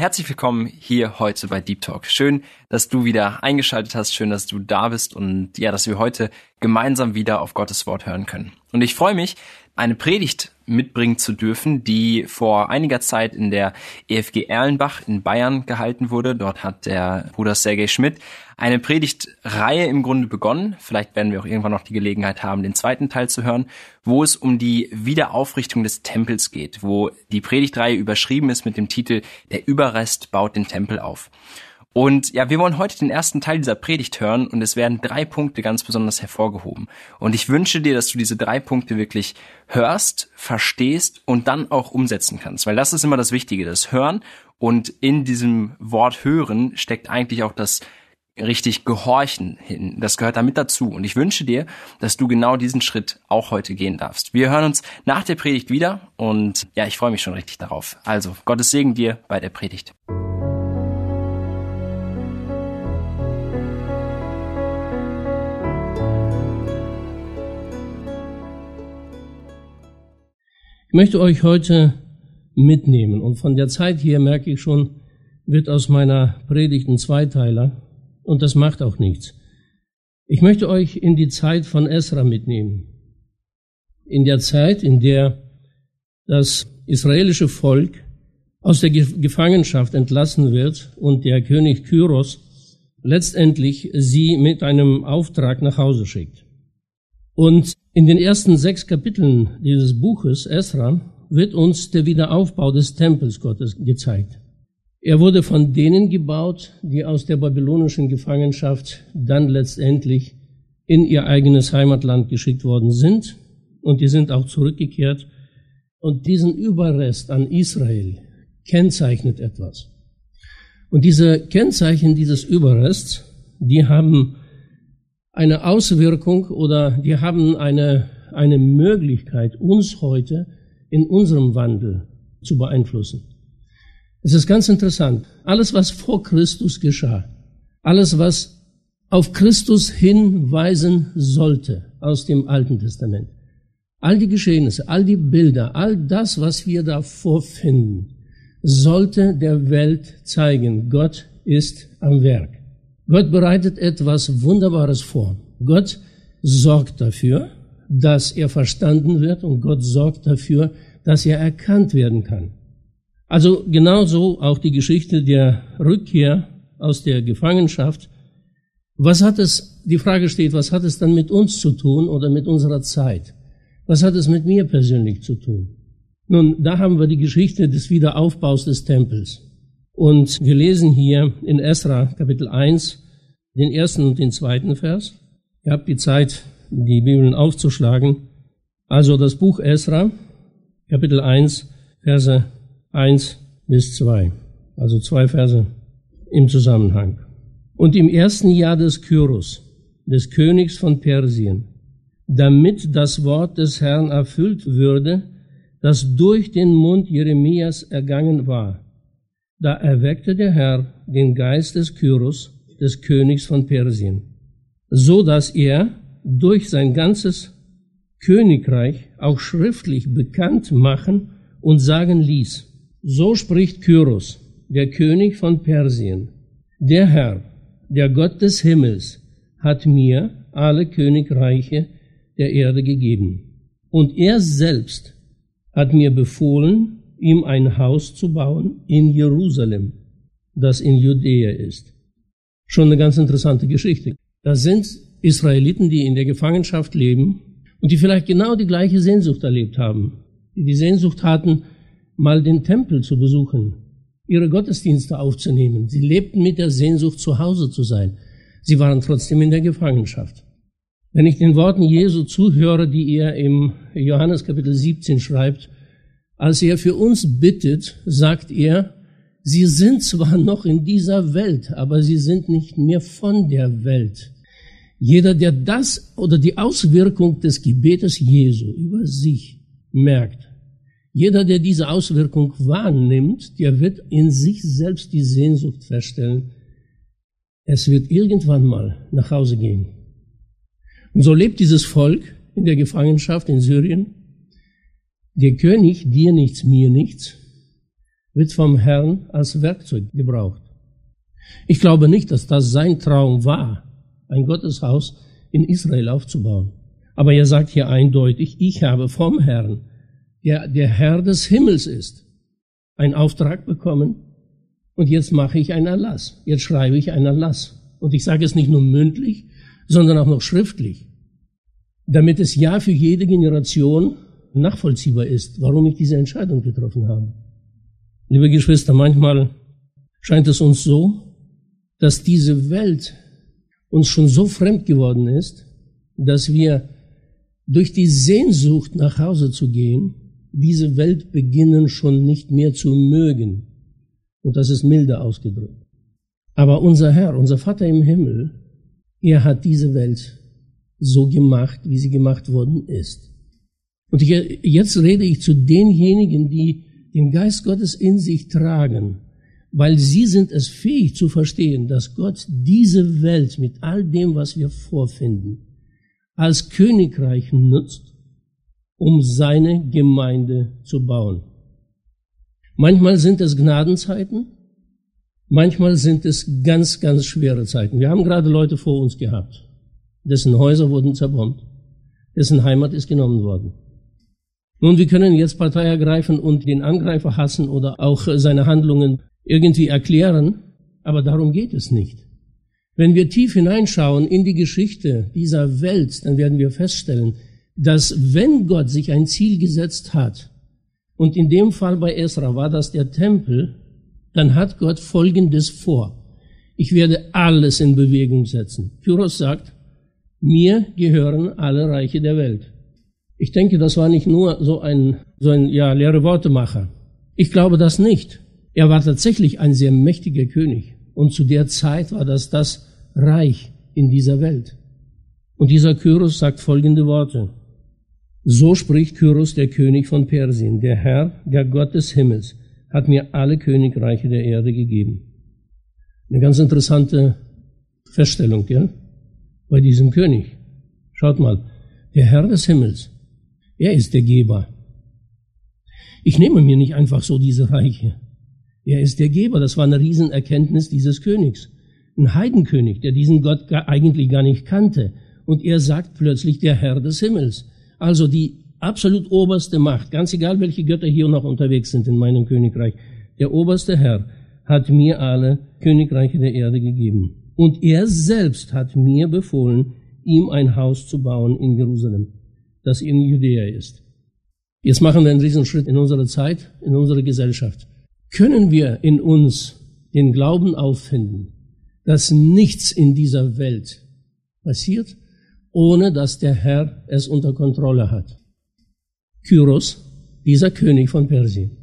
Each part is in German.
Herzlich willkommen hier heute bei Deep Talk. Schön, dass du wieder eingeschaltet hast. Schön, dass du da bist und ja, dass wir heute gemeinsam wieder auf Gottes Wort hören können. Und ich freue mich, eine Predigt mitbringen zu dürfen, die vor einiger Zeit in der EFG Erlenbach in Bayern gehalten wurde. Dort hat der Bruder Sergei Schmidt eine Predigtreihe im Grunde begonnen. Vielleicht werden wir auch irgendwann noch die Gelegenheit haben, den zweiten Teil zu hören, wo es um die Wiederaufrichtung des Tempels geht, wo die Predigtreihe überschrieben ist mit dem Titel Der Überrest baut den Tempel auf. Und ja, wir wollen heute den ersten Teil dieser Predigt hören und es werden drei Punkte ganz besonders hervorgehoben. Und ich wünsche dir, dass du diese drei Punkte wirklich hörst, verstehst und dann auch umsetzen kannst. Weil das ist immer das Wichtige, das Hören. Und in diesem Wort Hören steckt eigentlich auch das richtig Gehorchen hin. Das gehört damit dazu. Und ich wünsche dir, dass du genau diesen Schritt auch heute gehen darfst. Wir hören uns nach der Predigt wieder und ja, ich freue mich schon richtig darauf. Also, Gottes Segen dir bei der Predigt. Ich möchte euch heute mitnehmen und von der Zeit hier merke ich schon, wird aus meiner Predigt ein Zweiteiler und das macht auch nichts. Ich möchte euch in die Zeit von Esra mitnehmen. In der Zeit, in der das israelische Volk aus der Gefangenschaft entlassen wird und der König Kyros letztendlich sie mit einem Auftrag nach Hause schickt. Und in den ersten sechs Kapiteln dieses Buches Esra wird uns der Wiederaufbau des Tempels Gottes gezeigt. Er wurde von denen gebaut, die aus der babylonischen Gefangenschaft dann letztendlich in ihr eigenes Heimatland geschickt worden sind. Und die sind auch zurückgekehrt. Und diesen Überrest an Israel kennzeichnet etwas. Und diese Kennzeichen dieses Überrests, die haben eine Auswirkung oder die haben eine, eine Möglichkeit, uns heute in unserem Wandel zu beeinflussen. Es ist ganz interessant. Alles, was vor Christus geschah, alles, was auf Christus hinweisen sollte aus dem Alten Testament, all die Geschehnisse, all die Bilder, all das, was wir da vorfinden, sollte der Welt zeigen, Gott ist am Werk. Gott bereitet etwas Wunderbares vor. Gott sorgt dafür, dass er verstanden wird und Gott sorgt dafür, dass er erkannt werden kann. Also genauso auch die Geschichte der Rückkehr aus der Gefangenschaft. Was hat es, die Frage steht, was hat es dann mit uns zu tun oder mit unserer Zeit? Was hat es mit mir persönlich zu tun? Nun, da haben wir die Geschichte des Wiederaufbaus des Tempels. Und wir lesen hier in Esra Kapitel 1 den ersten und den zweiten Vers. Ihr habt die Zeit, die Bibeln aufzuschlagen. Also das Buch Esra, Kapitel 1, Verse 1 bis 2. Also zwei Verse im Zusammenhang. Und im ersten Jahr des Kyros, des Königs von Persien, damit das Wort des Herrn erfüllt würde, das durch den Mund Jeremias ergangen war. Da erweckte der Herr den Geist des Kyros, des Königs von Persien, so dass er durch sein ganzes Königreich auch schriftlich bekannt machen und sagen ließ, so spricht Kyros, der König von Persien, der Herr, der Gott des Himmels, hat mir alle Königreiche der Erde gegeben. Und er selbst hat mir befohlen, ihm ein Haus zu bauen in Jerusalem, das in Judäa ist Schon eine ganz interessante Geschichte. Das sind Israeliten, die in der Gefangenschaft leben und die vielleicht genau die gleiche Sehnsucht erlebt haben. Die die Sehnsucht hatten, mal den Tempel zu besuchen, ihre Gottesdienste aufzunehmen. Sie lebten mit der Sehnsucht, zu Hause zu sein. Sie waren trotzdem in der Gefangenschaft. Wenn ich den Worten Jesu zuhöre, die er im Johannes Kapitel 17 schreibt, als er für uns bittet, sagt er, Sie sind zwar noch in dieser Welt, aber sie sind nicht mehr von der Welt. Jeder, der das oder die Auswirkung des Gebetes Jesu über sich merkt, jeder, der diese Auswirkung wahrnimmt, der wird in sich selbst die Sehnsucht feststellen, es wird irgendwann mal nach Hause gehen. Und so lebt dieses Volk in der Gefangenschaft in Syrien. Der König, dir nichts, mir nichts, wird vom Herrn als Werkzeug gebraucht. Ich glaube nicht, dass das sein Traum war, ein Gotteshaus in Israel aufzubauen. Aber er sagt hier eindeutig, ich habe vom Herrn, der der Herr des Himmels ist, einen Auftrag bekommen und jetzt mache ich einen Erlass. Jetzt schreibe ich einen Erlass. Und ich sage es nicht nur mündlich, sondern auch noch schriftlich, damit es ja für jede Generation nachvollziehbar ist, warum ich diese Entscheidung getroffen habe. Liebe Geschwister, manchmal scheint es uns so, dass diese Welt uns schon so fremd geworden ist, dass wir durch die Sehnsucht nach Hause zu gehen, diese Welt beginnen schon nicht mehr zu mögen. Und das ist milde ausgedrückt. Aber unser Herr, unser Vater im Himmel, er hat diese Welt so gemacht, wie sie gemacht worden ist. Und jetzt rede ich zu denjenigen, die den Geist Gottes in sich tragen, weil sie sind es fähig zu verstehen, dass Gott diese Welt mit all dem, was wir vorfinden, als Königreich nutzt, um seine Gemeinde zu bauen. Manchmal sind es Gnadenzeiten, manchmal sind es ganz, ganz schwere Zeiten. Wir haben gerade Leute vor uns gehabt, dessen Häuser wurden zerbombt, dessen Heimat ist genommen worden. Nun, wir können jetzt Partei ergreifen und den Angreifer hassen oder auch seine Handlungen irgendwie erklären, aber darum geht es nicht. Wenn wir tief hineinschauen in die Geschichte dieser Welt, dann werden wir feststellen, dass wenn Gott sich ein Ziel gesetzt hat, und in dem Fall bei Esra war das der Tempel, dann hat Gott Folgendes vor. Ich werde alles in Bewegung setzen. Kyros sagt, mir gehören alle Reiche der Welt. Ich denke, das war nicht nur so ein, so ein, ja, leere Wortemacher. Ich glaube das nicht. Er war tatsächlich ein sehr mächtiger König. Und zu der Zeit war das das Reich in dieser Welt. Und dieser Kyros sagt folgende Worte. So spricht Kyros, der König von Persien, der Herr, der Gott des Himmels, hat mir alle Königreiche der Erde gegeben. Eine ganz interessante Feststellung, gell? Bei diesem König. Schaut mal, der Herr des Himmels, er ist der Geber. Ich nehme mir nicht einfach so diese Reiche. Er ist der Geber. Das war eine Riesenerkenntnis dieses Königs. Ein Heidenkönig, der diesen Gott eigentlich gar nicht kannte. Und er sagt plötzlich der Herr des Himmels. Also die absolut oberste Macht, ganz egal welche Götter hier noch unterwegs sind in meinem Königreich. Der oberste Herr hat mir alle Königreiche der Erde gegeben. Und er selbst hat mir befohlen, ihm ein Haus zu bauen in Jerusalem, das in Judäa ist. Jetzt machen wir einen Riesenschritt in unserer Zeit, in unserer Gesellschaft können wir in uns den Glauben auffinden, dass nichts in dieser Welt passiert, ohne dass der Herr es unter Kontrolle hat. Kyros, dieser König von Persien,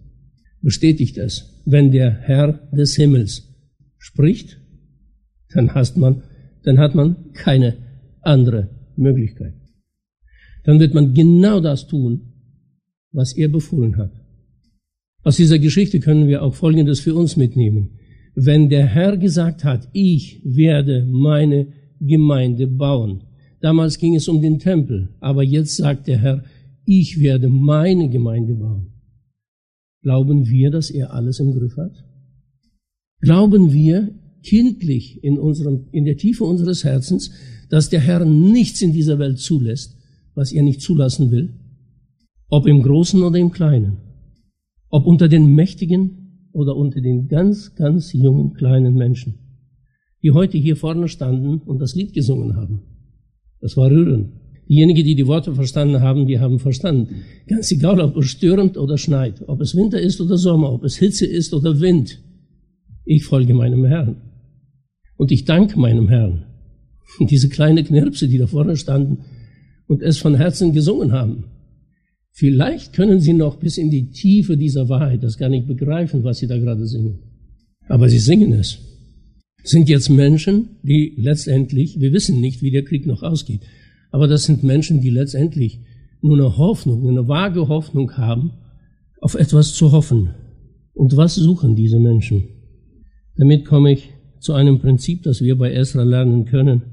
bestätigt es. Wenn der Herr des Himmels spricht, dann hat man, dann hat man keine andere Möglichkeit. Dann wird man genau das tun, was er befohlen hat. Aus dieser Geschichte können wir auch Folgendes für uns mitnehmen. Wenn der Herr gesagt hat, ich werde meine Gemeinde bauen, damals ging es um den Tempel, aber jetzt sagt der Herr, ich werde meine Gemeinde bauen. Glauben wir, dass er alles im Griff hat? Glauben wir kindlich in unserem, in der Tiefe unseres Herzens, dass der Herr nichts in dieser Welt zulässt, was er nicht zulassen will? Ob im Großen oder im Kleinen? Ob unter den Mächtigen oder unter den ganz, ganz jungen, kleinen Menschen, die heute hier vorne standen und das Lied gesungen haben. Das war rührend. Diejenigen, die die Worte verstanden haben, die haben verstanden. Ganz egal, ob es stürmt oder schneit, ob es Winter ist oder Sommer, ob es Hitze ist oder Wind. Ich folge meinem Herrn. Und ich danke meinem Herrn. Und diese kleine Knirpse, die da vorne standen und es von Herzen gesungen haben. Vielleicht können sie noch bis in die Tiefe dieser Wahrheit das gar nicht begreifen, was sie da gerade singen. Aber sie singen es. Sind jetzt Menschen, die letztendlich, wir wissen nicht, wie der Krieg noch ausgeht, aber das sind Menschen, die letztendlich nur eine Hoffnung, eine vage Hoffnung haben, auf etwas zu hoffen. Und was suchen diese Menschen? Damit komme ich zu einem Prinzip, das wir bei Esra lernen können.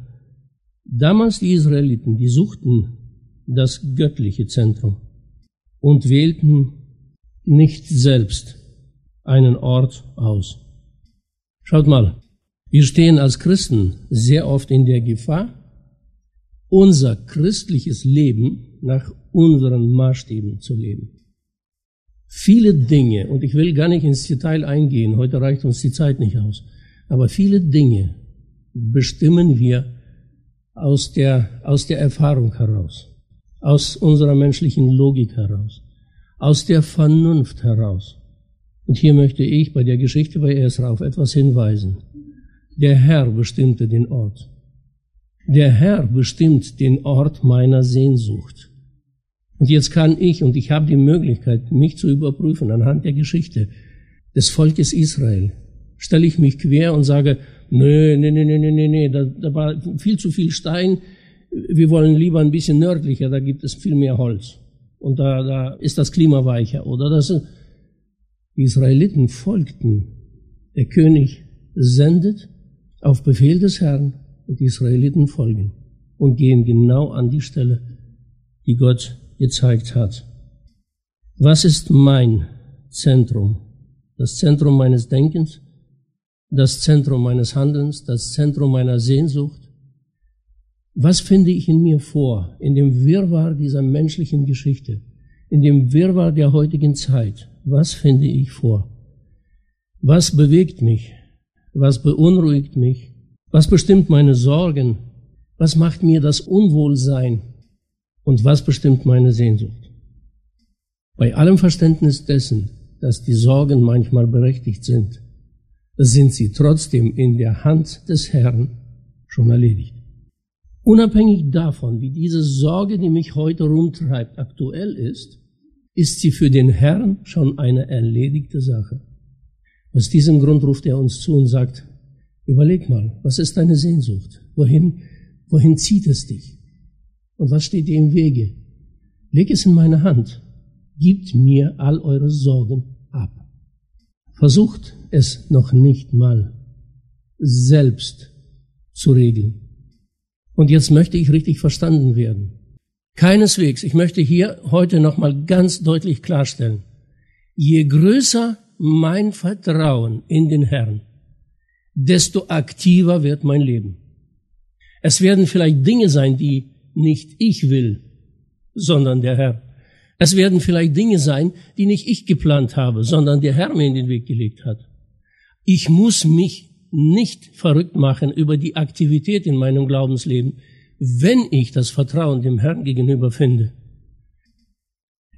Damals die Israeliten, die suchten das göttliche Zentrum und wählten nicht selbst einen Ort aus. Schaut mal, wir stehen als Christen sehr oft in der Gefahr, unser christliches Leben nach unseren Maßstäben zu leben. Viele Dinge, und ich will gar nicht ins Detail eingehen, heute reicht uns die Zeit nicht aus, aber viele Dinge bestimmen wir aus der, aus der Erfahrung heraus, aus unserer menschlichen Logik heraus, aus der Vernunft heraus. Und hier möchte ich bei der Geschichte bei Esra auf etwas hinweisen. Der Herr bestimmte den Ort. Der Herr bestimmt den Ort meiner Sehnsucht. Und jetzt kann ich, und ich habe die Möglichkeit, mich zu überprüfen anhand der Geschichte des Volkes Israel, stelle ich mich quer und sage, nö, nö, nö, nö, nö, nö, da, da war viel zu viel Stein, wir wollen lieber ein bisschen nördlicher, da gibt es viel mehr Holz. Und da, da ist das Klima weicher. Oder das, die Israeliten folgten. Der König sendet auf Befehl des Herrn und die Israeliten folgen und gehen genau an die Stelle, die Gott gezeigt hat. Was ist mein Zentrum? Das Zentrum meines Denkens, das Zentrum meines Handelns, das Zentrum meiner Sehnsucht? Was finde ich in mir vor, in dem Wirrwarr dieser menschlichen Geschichte, in dem Wirrwarr der heutigen Zeit? Was finde ich vor? Was bewegt mich? Was beunruhigt mich? Was bestimmt meine Sorgen? Was macht mir das Unwohlsein? Und was bestimmt meine Sehnsucht? Bei allem Verständnis dessen, dass die Sorgen manchmal berechtigt sind, sind sie trotzdem in der Hand des Herrn schon erledigt. Unabhängig davon, wie diese Sorge, die mich heute rumtreibt, aktuell ist, ist sie für den Herrn schon eine erledigte Sache. Aus diesem Grund ruft er uns zu und sagt, überleg mal, was ist deine Sehnsucht? Wohin, wohin zieht es dich? Und was steht dir im Wege? Leg es in meine Hand. Gebt mir all eure Sorgen ab. Versucht es noch nicht mal selbst zu regeln. Und jetzt möchte ich richtig verstanden werden. Keineswegs, ich möchte hier heute nochmal ganz deutlich klarstellen, je größer mein Vertrauen in den Herrn, desto aktiver wird mein Leben. Es werden vielleicht Dinge sein, die nicht ich will, sondern der Herr. Es werden vielleicht Dinge sein, die nicht ich geplant habe, sondern der Herr mir in den Weg gelegt hat. Ich muss mich nicht verrückt machen über die Aktivität in meinem Glaubensleben, wenn ich das Vertrauen dem Herrn gegenüber finde.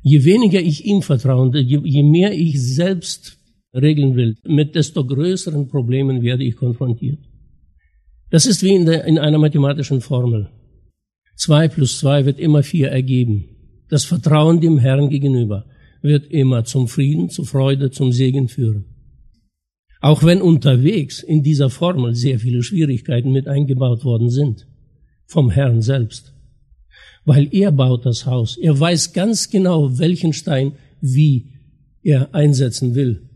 Je weniger ich ihm vertraue, je, mehr ich selbst regeln will, mit desto größeren Problemen werde ich konfrontiert. Das ist wie in, der, in einer mathematischen Formel. Zwei plus zwei wird immer vier ergeben. Das Vertrauen dem Herrn gegenüber wird immer zum Frieden, zur Freude, zum Segen führen. Auch wenn unterwegs in dieser Formel sehr viele Schwierigkeiten mit eingebaut worden sind. Vom Herrn selbst. Weil er baut das Haus. Er weiß ganz genau, welchen Stein wie er einsetzen will.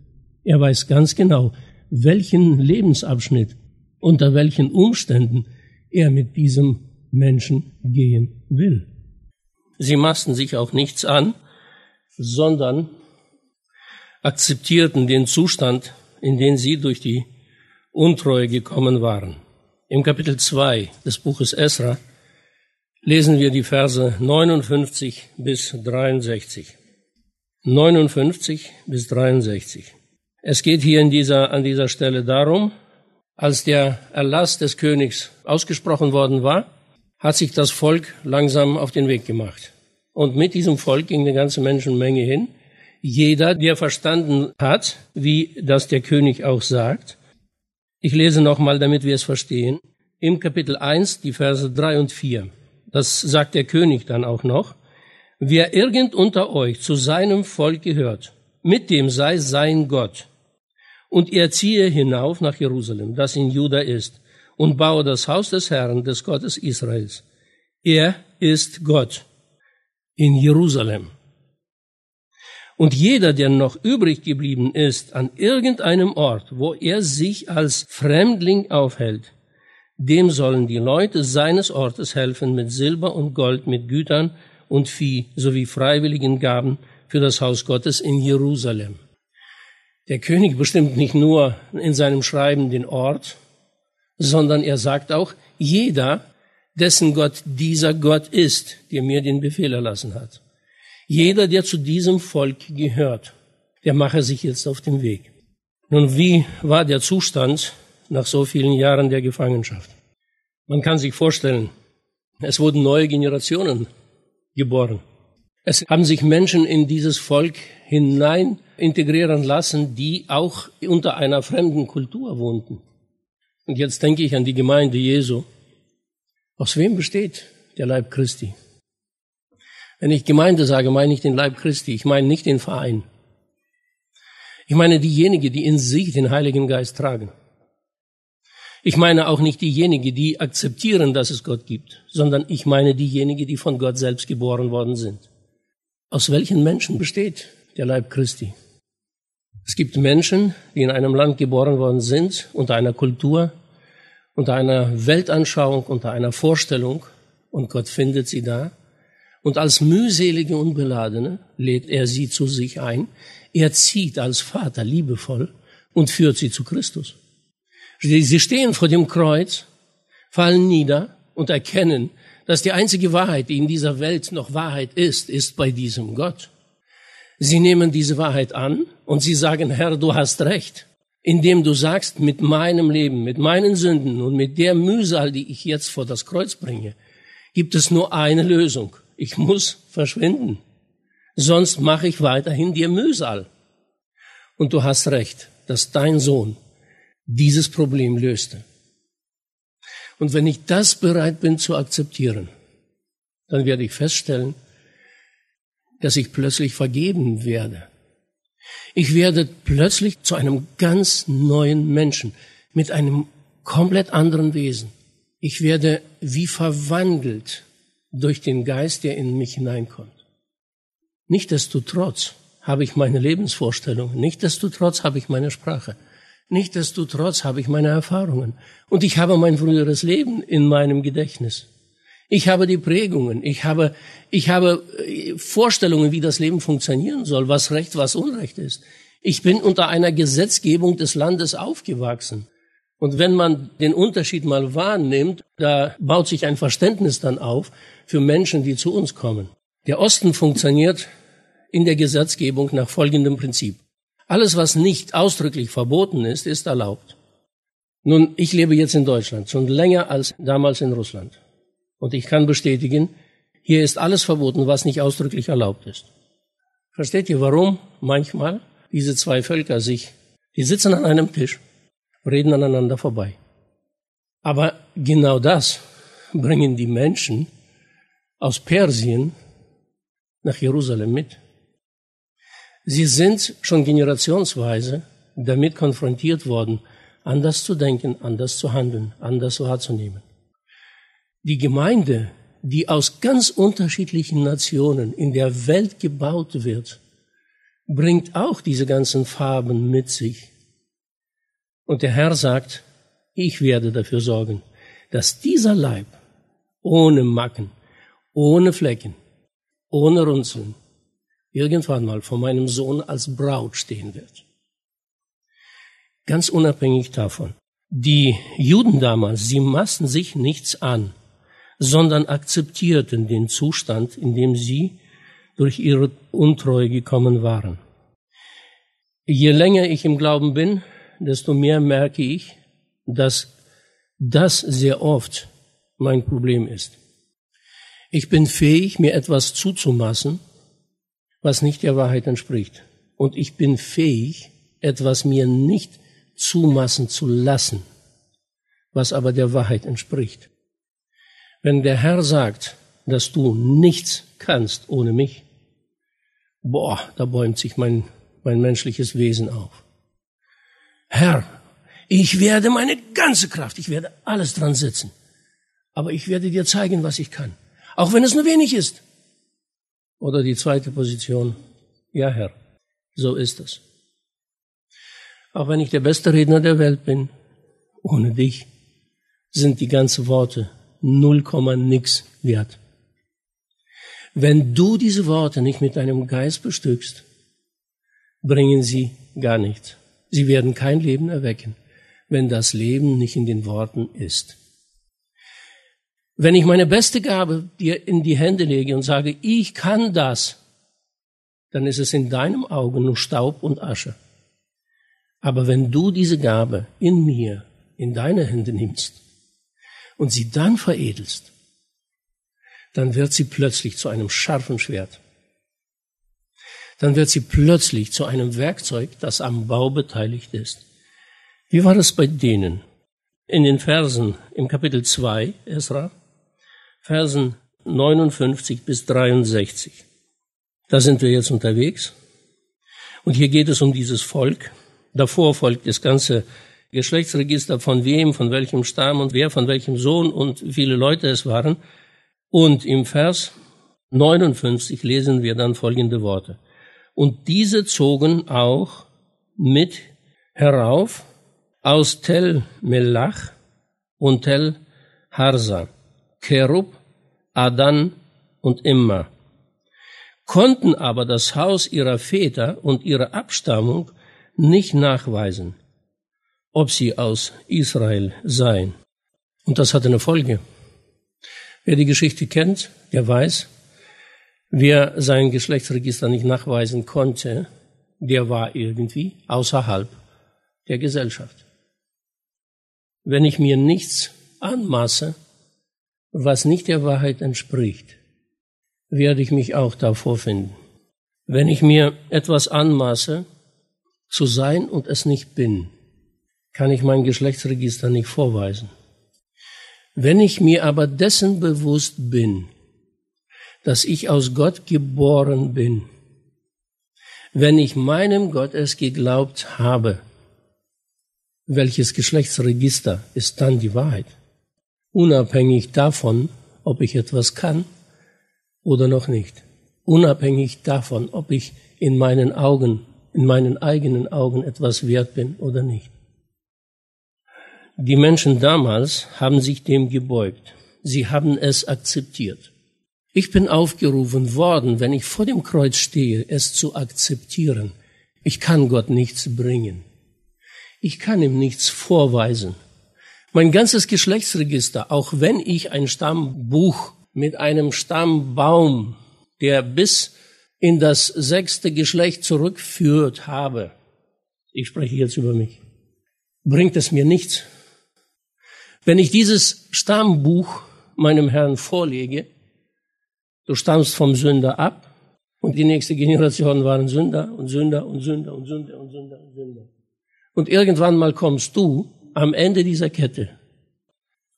Er weiß ganz genau, welchen Lebensabschnitt, unter welchen Umständen er mit diesem Menschen gehen will. Sie maßen sich auch nichts an, sondern akzeptierten den Zustand, in den sie durch die Untreue gekommen waren. Im Kapitel 2 des Buches Esra lesen wir die Verse 59 bis 63. 59 bis 63. Es geht hier in dieser, an dieser Stelle darum, als der Erlass des Königs ausgesprochen worden war, hat sich das Volk langsam auf den Weg gemacht. Und mit diesem Volk ging eine ganze Menschenmenge hin. Jeder, der verstanden hat, wie das der König auch sagt. Ich lese nochmal, damit wir es verstehen. Im Kapitel 1, die Verse 3 und 4. Das sagt der König dann auch noch. Wer irgend unter euch zu seinem Volk gehört, mit dem sei sein Gott. Und er ziehe hinauf nach Jerusalem, das in Juda ist, und baue das Haus des Herrn, des Gottes Israels. Er ist Gott in Jerusalem. Und jeder, der noch übrig geblieben ist an irgendeinem Ort, wo er sich als Fremdling aufhält, dem sollen die Leute seines Ortes helfen mit Silber und Gold, mit Gütern und Vieh sowie freiwilligen Gaben für das Haus Gottes in Jerusalem. Der König bestimmt nicht nur in seinem Schreiben den Ort, sondern er sagt auch, jeder, dessen Gott dieser Gott ist, der mir den Befehl erlassen hat. Jeder, der zu diesem Volk gehört, der mache sich jetzt auf den Weg. Nun, wie war der Zustand nach so vielen Jahren der Gefangenschaft? Man kann sich vorstellen, es wurden neue Generationen geboren. Es haben sich Menschen in dieses Volk hinein integrieren lassen, die auch unter einer fremden Kultur wohnten. Und jetzt denke ich an die Gemeinde Jesu. Aus wem besteht der Leib Christi? Wenn ich Gemeinde sage, meine ich den Leib Christi. Ich meine nicht den Verein. Ich meine diejenigen, die in sich den Heiligen Geist tragen. Ich meine auch nicht diejenigen, die akzeptieren, dass es Gott gibt, sondern ich meine diejenigen, die von Gott selbst geboren worden sind. Aus welchen Menschen besteht der Leib Christi? Es gibt Menschen, die in einem Land geboren worden sind, unter einer Kultur, unter einer Weltanschauung, unter einer Vorstellung, und Gott findet sie da. Und als mühselige Unbeladene lädt er sie zu sich ein. Er zieht als Vater liebevoll und führt sie zu Christus. Sie stehen vor dem Kreuz, fallen nieder und erkennen, dass die einzige Wahrheit, die in dieser Welt noch Wahrheit ist, ist bei diesem Gott. Sie nehmen diese Wahrheit an und sie sagen, Herr, du hast recht, indem du sagst, mit meinem Leben, mit meinen Sünden und mit der Mühsal, die ich jetzt vor das Kreuz bringe, gibt es nur eine Lösung ich muss verschwinden. Sonst mache ich weiterhin dir Mühsal. Und du hast recht, dass dein Sohn dieses Problem löste. Und wenn ich das bereit bin zu akzeptieren, dann werde ich feststellen, dass ich plötzlich vergeben werde. Ich werde plötzlich zu einem ganz neuen Menschen mit einem komplett anderen Wesen. Ich werde wie verwandelt durch den Geist, der in mich hineinkommt. Nichtsdestotrotz habe ich meine Lebensvorstellungen, nichtsdestotrotz habe ich meine Sprache, nichtsdestotrotz habe ich meine Erfahrungen und ich habe mein früheres Leben in meinem Gedächtnis. Ich habe die Prägungen, ich habe, ich habe äh, Vorstellungen, wie das Leben funktionieren soll, was Recht, was Unrecht ist. Ich bin unter einer Gesetzgebung des Landes aufgewachsen. Und wenn man den Unterschied mal wahrnimmt, da baut sich ein Verständnis dann auf für Menschen, die zu uns kommen. Der Osten funktioniert in der Gesetzgebung nach folgendem Prinzip. Alles, was nicht ausdrücklich verboten ist, ist erlaubt. Nun, ich lebe jetzt in Deutschland, schon länger als damals in Russland. Und ich kann bestätigen, hier ist alles verboten, was nicht ausdrücklich erlaubt ist. Versteht ihr, warum manchmal diese zwei Völker sich, die sitzen an einem Tisch, reden aneinander vorbei. Aber genau das bringen die Menschen aus Persien nach Jerusalem mit. Sie sind schon generationsweise damit konfrontiert worden, anders zu denken, anders zu handeln, anders wahrzunehmen. Die Gemeinde, die aus ganz unterschiedlichen Nationen in der Welt gebaut wird, bringt auch diese ganzen Farben mit sich. Und der Herr sagt, ich werde dafür sorgen, dass dieser Leib ohne Macken, ohne Flecken, ohne Runzeln irgendwann mal vor meinem Sohn als Braut stehen wird. Ganz unabhängig davon. Die Juden damals, sie maßen sich nichts an, sondern akzeptierten den Zustand, in dem sie durch ihre Untreue gekommen waren. Je länger ich im Glauben bin, desto mehr merke ich, dass das sehr oft mein Problem ist. Ich bin fähig, mir etwas zuzumaßen, was nicht der Wahrheit entspricht. Und ich bin fähig, etwas mir nicht zumaßen zu lassen, was aber der Wahrheit entspricht. Wenn der Herr sagt, dass du nichts kannst ohne mich, boah, da bäumt sich mein, mein menschliches Wesen auf. Herr, ich werde meine ganze Kraft, ich werde alles dran setzen. Aber ich werde dir zeigen, was ich kann. Auch wenn es nur wenig ist. Oder die zweite Position. Ja, Herr, so ist es. Auch wenn ich der beste Redner der Welt bin, ohne dich sind die ganzen Worte null Komma nix wert. Wenn du diese Worte nicht mit deinem Geist bestückst, bringen sie gar nichts. Sie werden kein Leben erwecken, wenn das Leben nicht in den Worten ist. Wenn ich meine beste Gabe dir in die Hände lege und sage, ich kann das, dann ist es in deinem Auge nur Staub und Asche. Aber wenn du diese Gabe in mir, in deine Hände nimmst und sie dann veredelst, dann wird sie plötzlich zu einem scharfen Schwert. Dann wird sie plötzlich zu einem Werkzeug, das am Bau beteiligt ist. Wie war es bei denen? In den Versen im Kapitel 2, Esra, Versen 59 bis 63. Da sind wir jetzt unterwegs. Und hier geht es um dieses Volk. Davor folgt das ganze Geschlechtsregister von wem, von welchem Stamm und wer von welchem Sohn und viele Leute es waren. Und im Vers 59 lesen wir dann folgende Worte. Und diese zogen auch mit herauf aus Tel Melach und Tel Harsa Cherub, Adan und Immer, konnten aber das Haus ihrer Väter und ihre Abstammung nicht nachweisen, ob sie aus Israel seien. Und das hatte eine Folge. Wer die Geschichte kennt, der weiß, wer sein Geschlechtsregister nicht nachweisen konnte, der war irgendwie außerhalb der Gesellschaft. Wenn ich mir nichts anmaße, was nicht der Wahrheit entspricht, werde ich mich auch davor finden. Wenn ich mir etwas anmaße, zu sein und es nicht bin, kann ich mein Geschlechtsregister nicht vorweisen. Wenn ich mir aber dessen bewusst bin, dass ich aus Gott geboren bin, wenn ich meinem Gott es geglaubt habe, welches Geschlechtsregister ist dann die Wahrheit? Unabhängig davon, ob ich etwas kann oder noch nicht, unabhängig davon, ob ich in meinen Augen, in meinen eigenen Augen etwas wert bin oder nicht. Die Menschen damals haben sich dem gebeugt. Sie haben es akzeptiert. Ich bin aufgerufen worden, wenn ich vor dem Kreuz stehe, es zu akzeptieren. Ich kann Gott nichts bringen. Ich kann ihm nichts vorweisen. Mein ganzes Geschlechtsregister, auch wenn ich ein Stammbuch mit einem Stammbaum, der bis in das sechste Geschlecht zurückführt, habe, ich spreche jetzt über mich, bringt es mir nichts. Wenn ich dieses Stammbuch meinem Herrn vorlege, du stammst vom Sünder ab und die nächste Generation waren Sünder und Sünder und Sünder und Sünder und Sünder und Sünder. Und irgendwann mal kommst du am Ende dieser Kette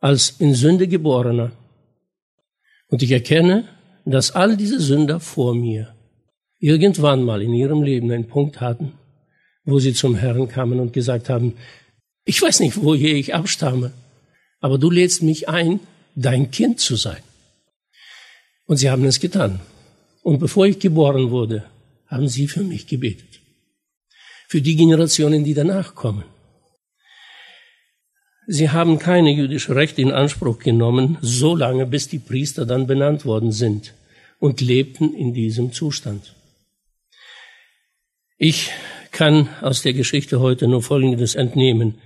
als in Sünde geborener. Und ich erkenne, dass all diese Sünder vor mir irgendwann mal in ihrem Leben einen Punkt hatten, wo sie zum Herrn kamen und gesagt haben, ich weiß nicht, woher ich abstamme, aber du lädst mich ein, dein Kind zu sein. Und sie haben es getan. Und bevor ich geboren wurde, haben sie für mich gebetet. Für die Generationen, die danach kommen. Sie haben keine jüdische Rechte in Anspruch genommen, so lange bis die Priester dann benannt worden sind und lebten in diesem Zustand. Ich kann aus der Geschichte heute nur Folgendes entnehmen.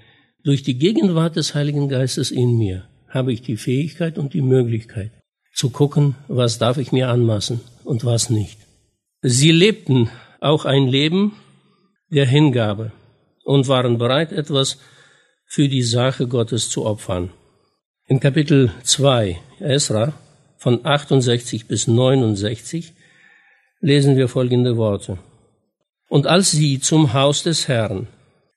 Durch die Gegenwart des Heiligen Geistes in mir habe ich die Fähigkeit und die Möglichkeit zu gucken, was darf ich mir anmaßen und was nicht. Sie lebten auch ein Leben der Hingabe und waren bereit, etwas für die Sache Gottes zu opfern. In Kapitel 2 Esra von 68 bis 69 lesen wir folgende Worte. Und als sie zum Haus des Herrn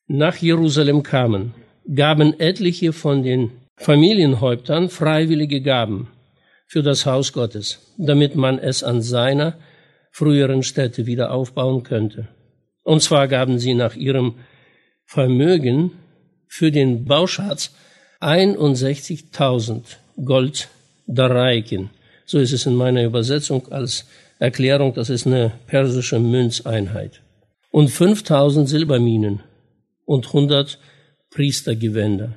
nach Jerusalem kamen, gaben etliche von den Familienhäuptern freiwillige Gaben für das Haus Gottes, damit man es an seiner früheren Stätte wieder aufbauen könnte. Und zwar gaben sie nach ihrem Vermögen für den Bauschatz 61.000 Gold Dareiken. So ist es in meiner Übersetzung als Erklärung, das ist eine persische Münzeinheit. Und 5000 Silberminen und 100 Priestergewänder.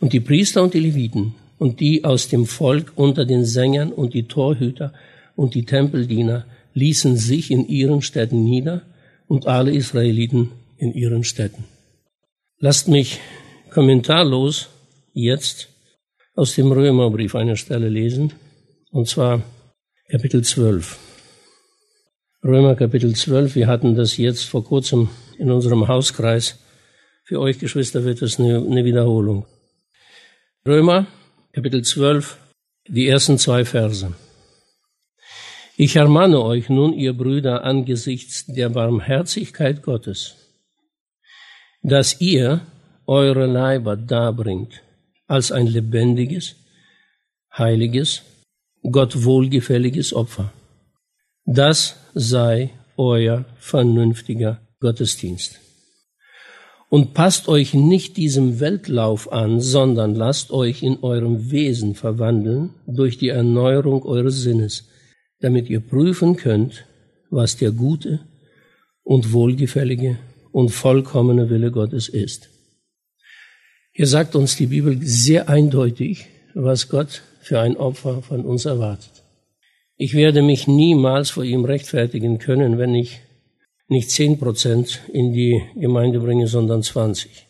Und die Priester und die Leviten und die aus dem Volk unter den Sängern und die Torhüter und die Tempeldiener ließen sich in ihren Städten nieder und alle Israeliten in ihren Städten. Lasst mich kommentarlos jetzt aus dem Römerbrief eine Stelle lesen, und zwar Kapitel 12. Römer Kapitel 12, wir hatten das jetzt vor kurzem in unserem Hauskreis. Für euch Geschwister wird es eine, eine Wiederholung. Römer Kapitel 12, die ersten zwei Verse. Ich ermahne euch nun, ihr Brüder, angesichts der Barmherzigkeit Gottes, dass ihr eure Leiber darbringt als ein lebendiges, heiliges, Gott wohlgefälliges Opfer. Das sei euer vernünftiger Gottesdienst. Und passt euch nicht diesem Weltlauf an, sondern lasst euch in eurem Wesen verwandeln durch die Erneuerung eures Sinnes, damit ihr prüfen könnt, was der gute und wohlgefällige und vollkommene Wille Gottes ist. Hier sagt uns die Bibel sehr eindeutig, was Gott für ein Opfer von uns erwartet. Ich werde mich niemals vor ihm rechtfertigen können, wenn ich nicht zehn Prozent in die Gemeinde bringe, sondern 20.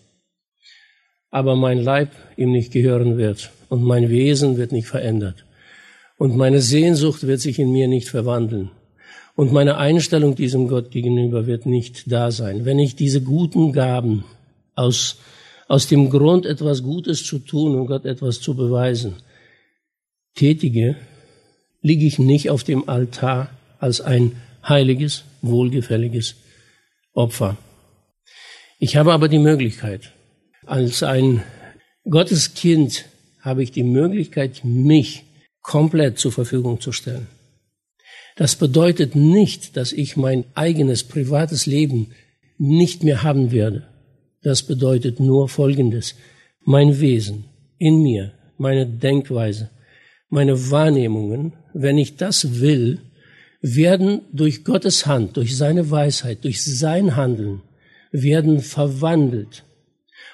Aber mein Leib ihm nicht gehören wird und mein Wesen wird nicht verändert und meine Sehnsucht wird sich in mir nicht verwandeln und meine Einstellung diesem Gott gegenüber wird nicht da sein. Wenn ich diese guten Gaben aus, aus dem Grund, etwas Gutes zu tun und Gott etwas zu beweisen, tätige, liege ich nicht auf dem Altar als ein heiliges, wohlgefälliges Opfer. Ich habe aber die Möglichkeit, als ein Gotteskind habe ich die Möglichkeit, mich komplett zur Verfügung zu stellen. Das bedeutet nicht, dass ich mein eigenes privates Leben nicht mehr haben werde. Das bedeutet nur Folgendes. Mein Wesen in mir, meine Denkweise, meine Wahrnehmungen, wenn ich das will, werden durch Gottes Hand, durch seine Weisheit, durch sein Handeln, werden verwandelt.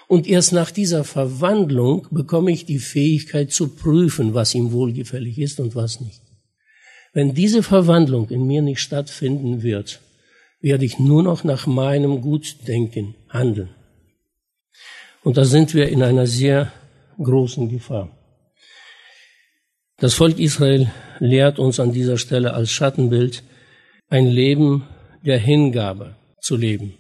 Und erst nach dieser Verwandlung bekomme ich die Fähigkeit zu prüfen, was ihm wohlgefällig ist und was nicht. Wenn diese Verwandlung in mir nicht stattfinden wird, werde ich nur noch nach meinem Gutdenken handeln. Und da sind wir in einer sehr großen Gefahr. Das Volk Israel lehrt uns an dieser Stelle als Schattenbild, ein Leben der Hingabe zu leben.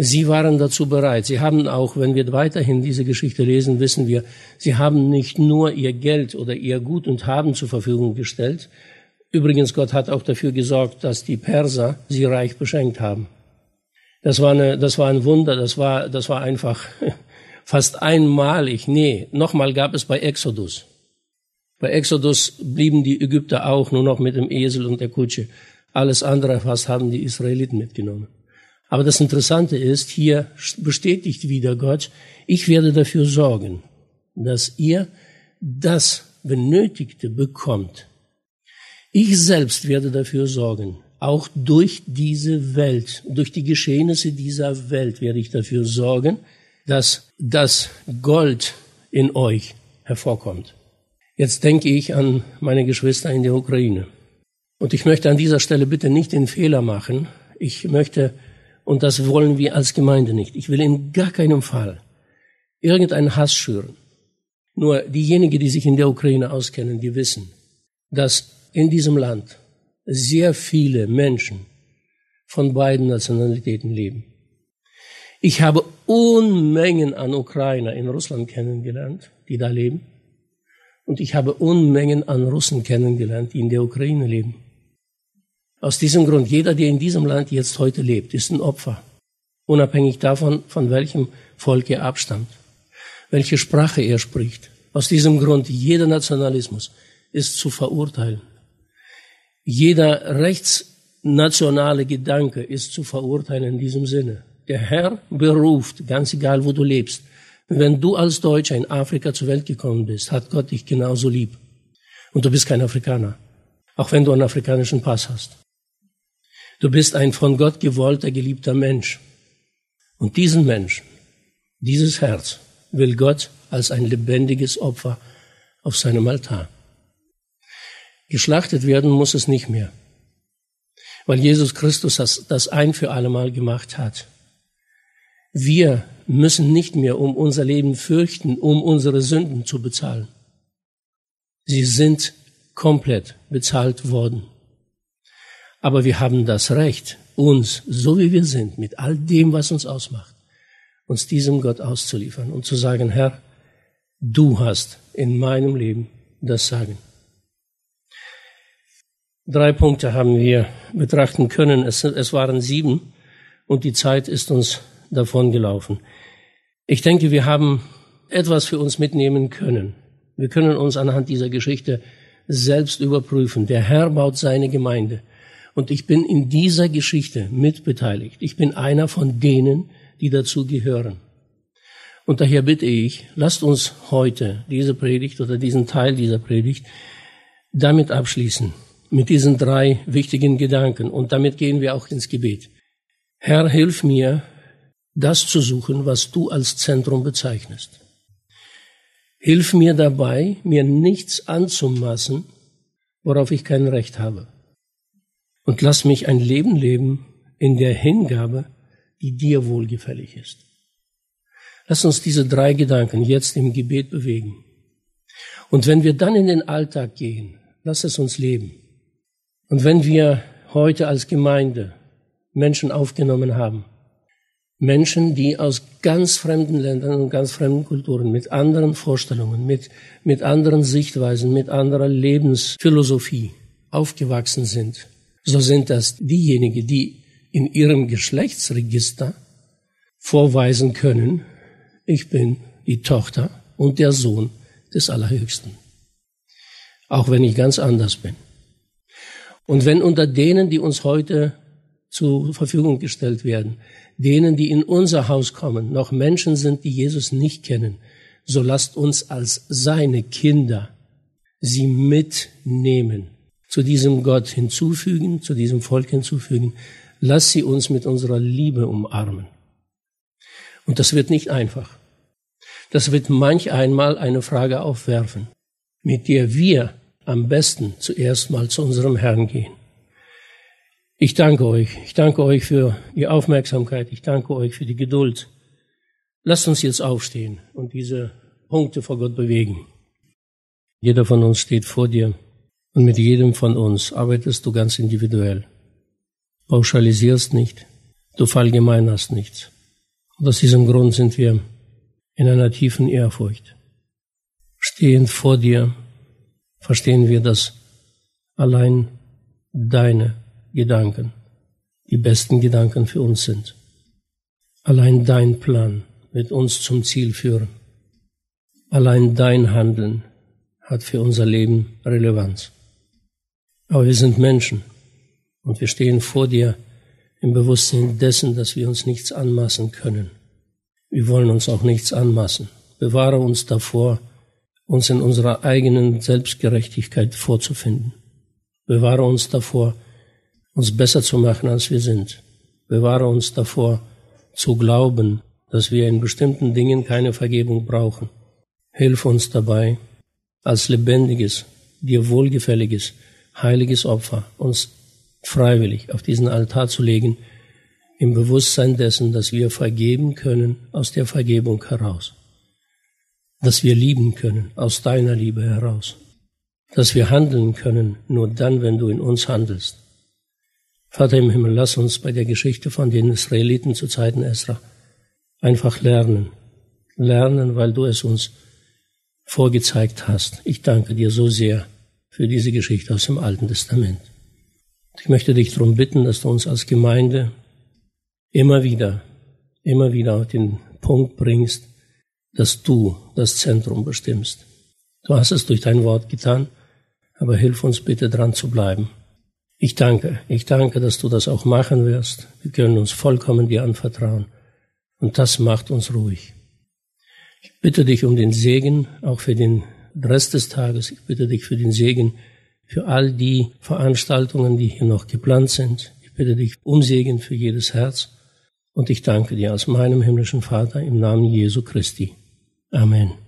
Sie waren dazu bereit. Sie haben auch, wenn wir weiterhin diese Geschichte lesen, wissen wir, sie haben nicht nur ihr Geld oder ihr Gut und Haben zur Verfügung gestellt. Übrigens, Gott hat auch dafür gesorgt, dass die Perser sie reich beschenkt haben. Das war, eine, das war ein Wunder, das war, das war einfach fast einmalig. Nee, nochmal gab es bei Exodus. Bei Exodus blieben die Ägypter auch nur noch mit dem Esel und der Kutsche. Alles andere fast haben die Israeliten mitgenommen. Aber das Interessante ist, hier bestätigt wieder Gott, ich werde dafür sorgen, dass ihr das Benötigte bekommt. Ich selbst werde dafür sorgen, auch durch diese Welt, durch die Geschehnisse dieser Welt werde ich dafür sorgen, dass das Gold in euch hervorkommt. Jetzt denke ich an meine Geschwister in der Ukraine. Und ich möchte an dieser Stelle bitte nicht den Fehler machen. Ich möchte, und das wollen wir als Gemeinde nicht, ich will in gar keinem Fall irgendeinen Hass schüren. Nur diejenigen, die sich in der Ukraine auskennen, die wissen, dass in diesem Land sehr viele Menschen von beiden Nationalitäten leben. Ich habe Unmengen an Ukrainer in Russland kennengelernt, die da leben. Und ich habe Unmengen an Russen kennengelernt, die in der Ukraine leben. Aus diesem Grund, jeder, der in diesem Land jetzt heute lebt, ist ein Opfer. Unabhängig davon, von welchem Volk er abstammt, welche Sprache er spricht. Aus diesem Grund, jeder Nationalismus ist zu verurteilen. Jeder rechtsnationale Gedanke ist zu verurteilen in diesem Sinne. Der Herr beruft, ganz egal wo du lebst. Wenn du als Deutscher in Afrika zur Welt gekommen bist, hat Gott dich genauso lieb. Und du bist kein Afrikaner, auch wenn du einen afrikanischen Pass hast. Du bist ein von Gott gewollter, geliebter Mensch. Und diesen Menschen, dieses Herz will Gott als ein lebendiges Opfer auf seinem Altar. Geschlachtet werden muss es nicht mehr, weil Jesus Christus das, das ein für allemal gemacht hat. Wir müssen nicht mehr um unser Leben fürchten, um unsere Sünden zu bezahlen. Sie sind komplett bezahlt worden. Aber wir haben das Recht, uns, so wie wir sind, mit all dem, was uns ausmacht, uns diesem Gott auszuliefern und zu sagen, Herr, du hast in meinem Leben das Sagen. Drei Punkte haben wir betrachten können. Es, es waren sieben und die Zeit ist uns davon gelaufen. Ich denke, wir haben etwas für uns mitnehmen können. Wir können uns anhand dieser Geschichte selbst überprüfen. Der Herr baut seine Gemeinde. Und ich bin in dieser Geschichte mitbeteiligt. Ich bin einer von denen, die dazu gehören. Und daher bitte ich, lasst uns heute diese Predigt oder diesen Teil dieser Predigt damit abschließen, mit diesen drei wichtigen Gedanken. Und damit gehen wir auch ins Gebet. Herr, hilf mir, das zu suchen, was du als Zentrum bezeichnest. Hilf mir dabei, mir nichts anzumaßen, worauf ich kein Recht habe. Und lass mich ein Leben leben in der Hingabe, die dir wohlgefällig ist. Lass uns diese drei Gedanken jetzt im Gebet bewegen. Und wenn wir dann in den Alltag gehen, lass es uns leben. Und wenn wir heute als Gemeinde Menschen aufgenommen haben, Menschen, die aus ganz fremden Ländern und ganz fremden Kulturen, mit anderen Vorstellungen, mit, mit anderen Sichtweisen, mit anderer Lebensphilosophie aufgewachsen sind, so sind das diejenigen, die in ihrem Geschlechtsregister vorweisen können, ich bin die Tochter und der Sohn des Allerhöchsten. Auch wenn ich ganz anders bin. Und wenn unter denen, die uns heute zur Verfügung gestellt werden, denen, die in unser Haus kommen, noch Menschen sind, die Jesus nicht kennen, so lasst uns als seine Kinder sie mitnehmen, zu diesem Gott hinzufügen, zu diesem Volk hinzufügen. Lass sie uns mit unserer Liebe umarmen. Und das wird nicht einfach. Das wird manch einmal eine Frage aufwerfen, mit der wir am besten zuerst mal zu unserem Herrn gehen. Ich danke euch. Ich danke euch für die Aufmerksamkeit. Ich danke euch für die Geduld. Lasst uns jetzt aufstehen und diese Punkte vor Gott bewegen. Jeder von uns steht vor dir und mit jedem von uns arbeitest du ganz individuell. Pauschalisierst nicht, du verallgemeinerst nichts. Und aus diesem Grund sind wir in einer tiefen Ehrfurcht. Stehend vor dir verstehen wir, dass allein deine Gedanken die besten Gedanken für uns sind. Allein dein Plan wird uns zum Ziel führen. Allein dein Handeln hat für unser Leben Relevanz. Aber wir sind Menschen und wir stehen vor dir im Bewusstsein dessen, dass wir uns nichts anmaßen können. Wir wollen uns auch nichts anmaßen. Bewahre uns davor, uns in unserer eigenen Selbstgerechtigkeit vorzufinden. Bewahre uns davor, uns besser zu machen, als wir sind. Bewahre uns davor, zu glauben, dass wir in bestimmten Dingen keine Vergebung brauchen. Hilf uns dabei, als lebendiges, dir wohlgefälliges, heiliges Opfer uns freiwillig auf diesen Altar zu legen, im Bewusstsein dessen, dass wir vergeben können aus der Vergebung heraus, dass wir lieben können aus deiner Liebe heraus, dass wir handeln können nur dann, wenn du in uns handelst Vater im Himmel, lass uns bei der Geschichte von den Israeliten zu Zeiten Esra einfach lernen. Lernen, weil du es uns vorgezeigt hast. Ich danke dir so sehr für diese Geschichte aus dem Alten Testament. Ich möchte dich darum bitten, dass du uns als Gemeinde immer wieder, immer wieder auf den Punkt bringst, dass du das Zentrum bestimmst. Du hast es durch dein Wort getan, aber hilf uns bitte dran zu bleiben. Ich danke, ich danke, dass du das auch machen wirst. Wir können uns vollkommen dir anvertrauen. Und das macht uns ruhig. Ich bitte dich um den Segen, auch für den Rest des Tages. Ich bitte dich für den Segen für all die Veranstaltungen, die hier noch geplant sind. Ich bitte dich um Segen für jedes Herz. Und ich danke dir als meinem himmlischen Vater im Namen Jesu Christi. Amen.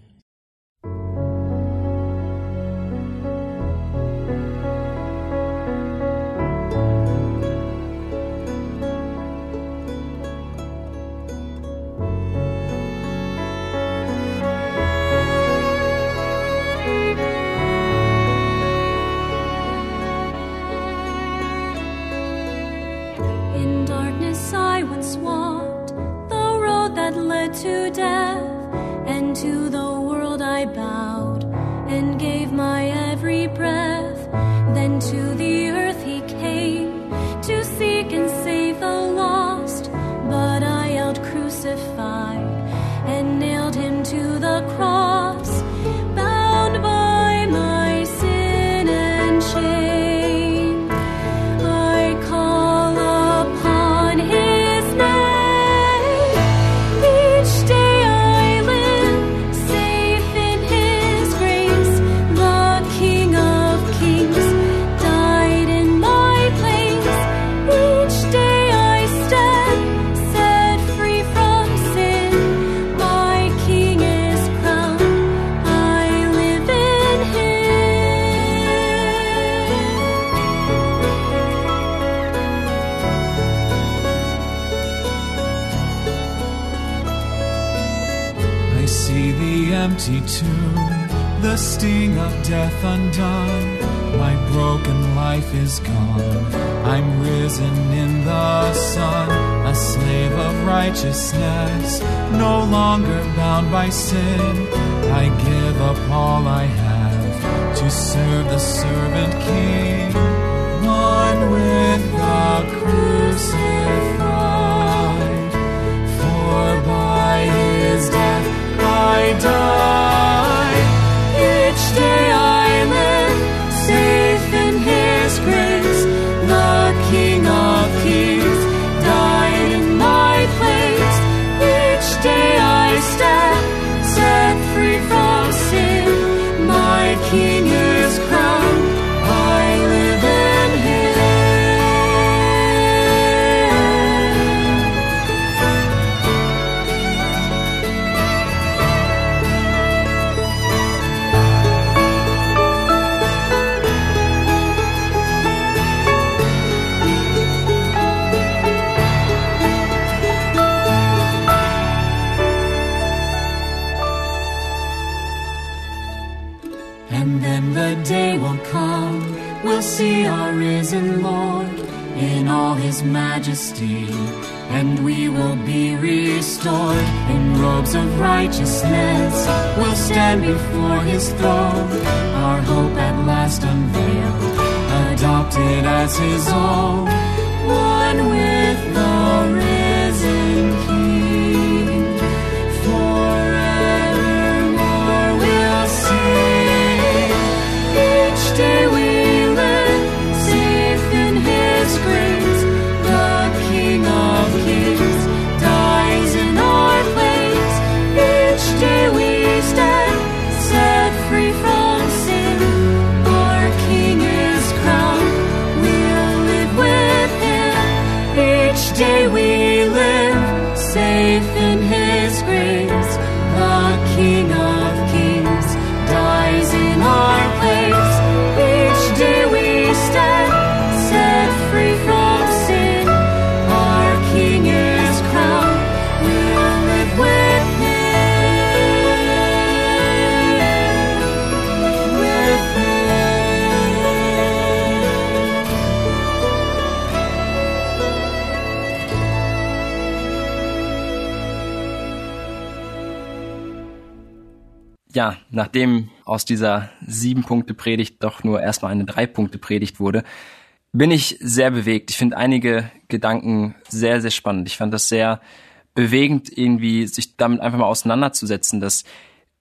Death undone. My broken life is gone. I'm risen in the sun, a slave of righteousness, no longer bound by sin. I give up all I have to serve the servant king, one with the crucified. For by his death I die. Each day I before his throne, our hope at last unveiled, adopted as his own, one with Ja, nachdem aus dieser sieben Punkte Predigt doch nur erstmal eine drei Punkte Predigt wurde, bin ich sehr bewegt. Ich finde einige Gedanken sehr, sehr spannend. Ich fand das sehr bewegend, irgendwie sich damit einfach mal auseinanderzusetzen, dass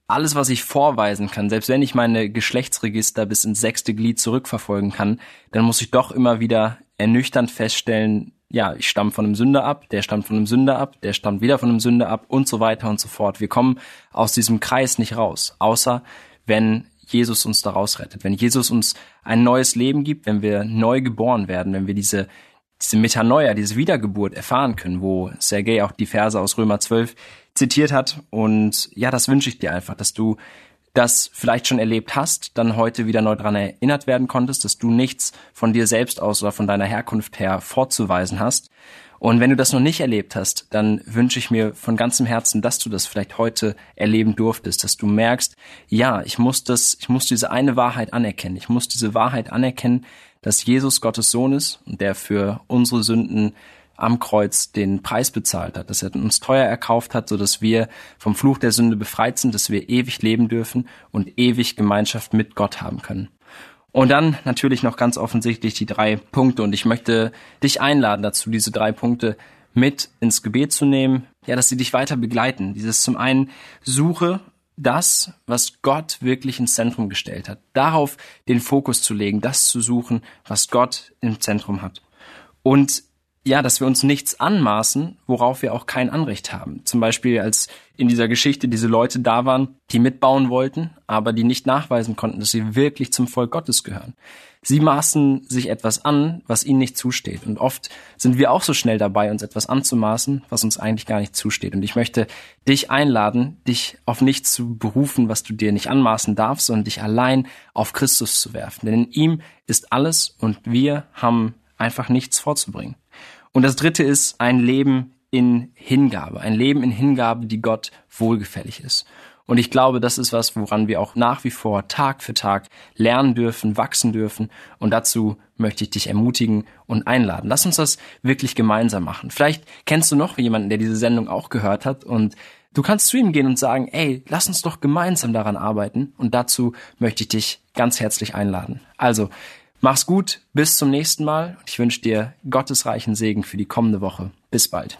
alles, was ich vorweisen kann, selbst wenn ich meine Geschlechtsregister bis ins sechste Glied zurückverfolgen kann, dann muss ich doch immer wieder ernüchternd feststellen, ja, ich stamme von einem Sünder ab, der stammt von einem Sünder ab, der stammt wieder von einem Sünder ab und so weiter und so fort. Wir kommen aus diesem Kreis nicht raus, außer wenn Jesus uns daraus rettet, wenn Jesus uns ein neues Leben gibt, wenn wir neu geboren werden, wenn wir diese diese Metanoia, diese Wiedergeburt erfahren können, wo Sergei auch die Verse aus Römer 12 zitiert hat. Und ja, das wünsche ich dir einfach, dass du das vielleicht schon erlebt hast, dann heute wieder neu dran erinnert werden konntest, dass du nichts von dir selbst aus oder von deiner Herkunft her vorzuweisen hast. Und wenn du das noch nicht erlebt hast, dann wünsche ich mir von ganzem Herzen, dass du das vielleicht heute erleben durftest, dass du merkst, ja, ich muss das, ich muss diese eine Wahrheit anerkennen. Ich muss diese Wahrheit anerkennen, dass Jesus Gottes Sohn ist und der für unsere Sünden am Kreuz den Preis bezahlt hat, dass er uns teuer erkauft hat, so dass wir vom Fluch der Sünde befreit sind, dass wir ewig leben dürfen und ewig Gemeinschaft mit Gott haben können. Und dann natürlich noch ganz offensichtlich die drei Punkte. Und ich möchte dich einladen dazu, diese drei Punkte mit ins Gebet zu nehmen. Ja, dass sie dich weiter begleiten. Dieses zum einen suche das, was Gott wirklich ins Zentrum gestellt hat. Darauf den Fokus zu legen, das zu suchen, was Gott im Zentrum hat. Und ja, dass wir uns nichts anmaßen, worauf wir auch kein Anrecht haben. Zum Beispiel, als in dieser Geschichte diese Leute da waren, die mitbauen wollten, aber die nicht nachweisen konnten, dass sie wirklich zum Volk Gottes gehören. Sie maßen sich etwas an, was ihnen nicht zusteht. Und oft sind wir auch so schnell dabei, uns etwas anzumaßen, was uns eigentlich gar nicht zusteht. Und ich möchte dich einladen, dich auf nichts zu berufen, was du dir nicht anmaßen darfst, sondern dich allein auf Christus zu werfen. Denn in ihm ist alles und wir haben einfach nichts vorzubringen. Und das dritte ist ein Leben in Hingabe, ein Leben in Hingabe, die Gott wohlgefällig ist. Und ich glaube, das ist was, woran wir auch nach wie vor Tag für Tag lernen dürfen, wachsen dürfen. Und dazu möchte ich dich ermutigen und einladen. Lass uns das wirklich gemeinsam machen. Vielleicht kennst du noch jemanden, der diese Sendung auch gehört hat und du kannst zu ihm gehen und sagen, ey, lass uns doch gemeinsam daran arbeiten. Und dazu möchte ich dich ganz herzlich einladen. Also, Mach's gut, bis zum nächsten Mal. Ich wünsche dir gottesreichen Segen für die kommende Woche. Bis bald.